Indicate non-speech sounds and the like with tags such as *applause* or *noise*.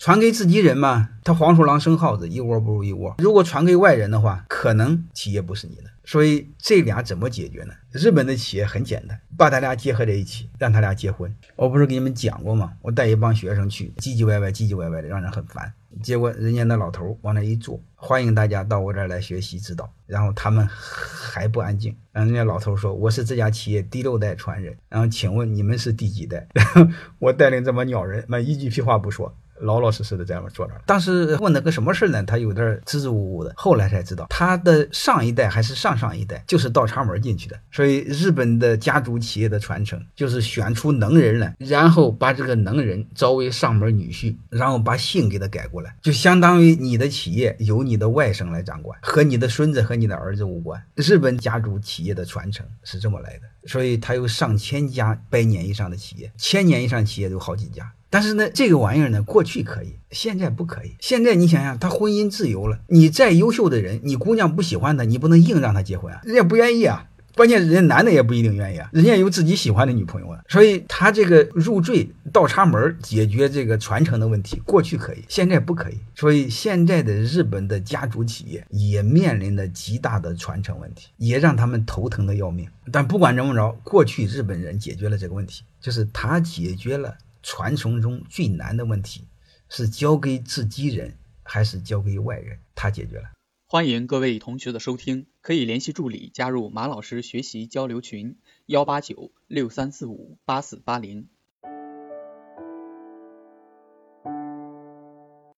传给自己人嘛，他黄鼠狼生耗子，一窝不如一窝。如果传给外人的话，可能企业不是你的。所以这俩怎么解决呢？日本的企业很简单，把他俩结合在一起，让他俩结婚。我不是给你们讲过吗？我带一帮学生去，唧唧歪歪，唧唧歪歪的，让人很烦。结果人家那老头往那一坐，欢迎大家到我这儿来学习指导。然后他们还不安静，然后人家老头说：“我是这家企业第六代传人。然后请问你们是第几代？” *laughs* 我带领这帮鸟人，那一句屁话不说。老老实实的在那坐着。当时问了个什么事呢？他有点支支吾吾的。后来才知道，他的上一代还是上上一代就是倒插门进去的。所以日本的家族企业的传承就是选出能人来，然后把这个能人招为上门女婿，然后把姓给他改过来，就相当于你的企业由你的外甥来掌管，和你的孙子和你的儿子无关。日本家族企业的传承是这么来的。所以他有上千家百年以上的企业，千年以上企业有好几家。但是呢，这个玩意儿呢，过去可以，现在不可以。现在你想想，他婚姻自由了，你再优秀的人，你姑娘不喜欢他，你不能硬让他结婚啊，人家不愿意啊。关键人家男的也不一定愿意啊，人家有自己喜欢的女朋友啊。所以他这个入赘倒插门解决这个传承的问题，过去可以，现在不可以。所以现在的日本的家族企业也面临着极大的传承问题，也让他们头疼的要命。但不管怎么着，过去日本人解决了这个问题，就是他解决了。传承中最难的问题是交给自己人还是交给外人？他解决了。欢迎各位同学的收听，可以联系助理加入马老师学习交流群：幺八九六三四五八四八零。